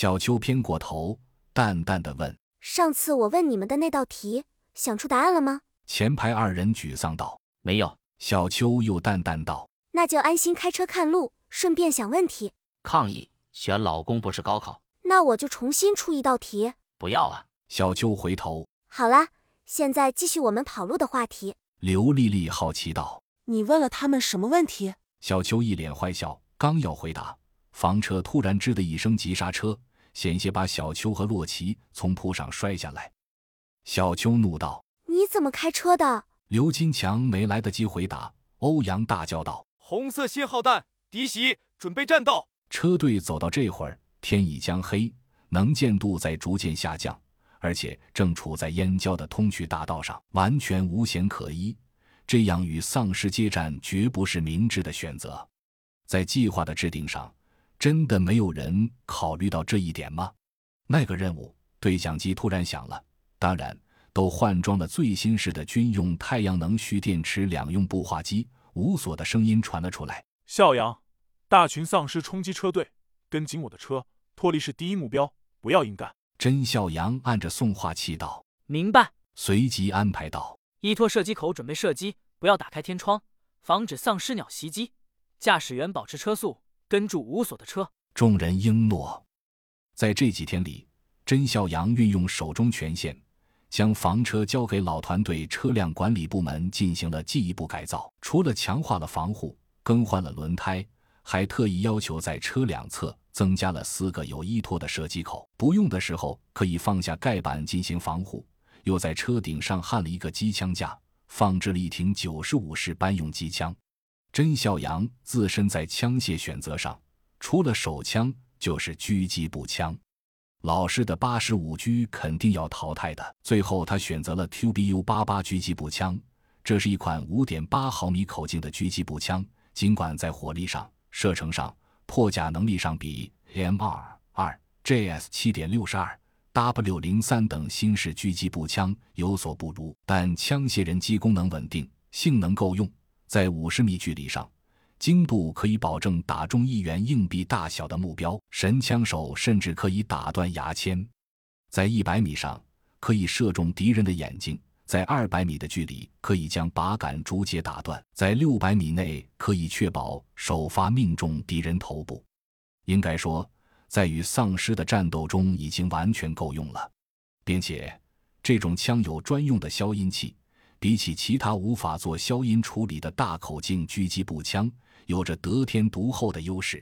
小秋偏过头，淡淡的问上次我问你们的那道题，想出答案了吗？前排二人沮丧道。没有，小秋又淡淡道那就安心开车看路，顺便想问题。抗议，选老公不是高考，那我就重新出一道题。不要啊！小秋回头，好啦，现在继续我们跑路的话题。刘丽丽好奇道。你问了他们什么问题？小秋一脸坏笑，刚要回答，房车突然吱的一声急刹车，险些把小秋和洛奇从铺上摔下来。小秋怒道你怎么开车的？：“刘金强没来得及回答，欧阳大叫道。”红色信号弹，敌袭，准备战斗。车队走到这会儿，天已将黑，能见度在逐渐下降，而且正处在燕郊的通衢大道上，完全无险可依。这样与丧尸接战绝不是明智的选择。在计划的制定上，真的没有人考虑到这一点吗？那个任务，对讲机突然响了，当然都换装了最新式的军用太阳能蓄电池两用步话机，无所的声音传了出来。笑阳，大群丧尸冲击车队，跟紧我的车，脱离是第一目标，不要硬干。甄笑阳按着送话器道，明白。随即安排道。依托射击口准备射击，不要打开天窗，防止丧尸鸟袭击。驾驶员保持车速，跟住无锁的车。众人应诺。在这几天里，甄孝阳运用手中权限，将房车交给老团队车辆管理部门进行了进一步改造。除了强化了防护、更换了轮胎，还特意要求在车两侧增加了四个有依托的射击口，不用的时候可以放下盖板进行防护。又在车顶上焊了一个机枪架，放置了一挺九十五式班用机枪。甄孝阳自身在枪械选择上，除了手枪就是狙击步枪。老式的八十五狙肯定要淘汰的。最后，他选择了 QBU 八八狙击步枪，这是一款五点八毫米口径的狙击步枪。尽管在火力上、射程上、破甲能力上比 M 二二、JS 七点六十二。W 零三等新式狙击步枪有所不如，但枪械人机功能稳定，性能够用，在五十米距离上，精度可以保证打中一元硬币大小的目标，神枪手甚至可以打断牙签。在一百米上，可以射中敌人的眼睛；在二百米的距离，可以将靶杆竹节打断；在六百米内，可以确保首发命中敌人头部。应该说。在与丧尸的战斗中已经完全够用了，并且这种枪有专用的消音器，比起其他无法做消音处理的大口径狙击步枪，有着得天独厚的优势。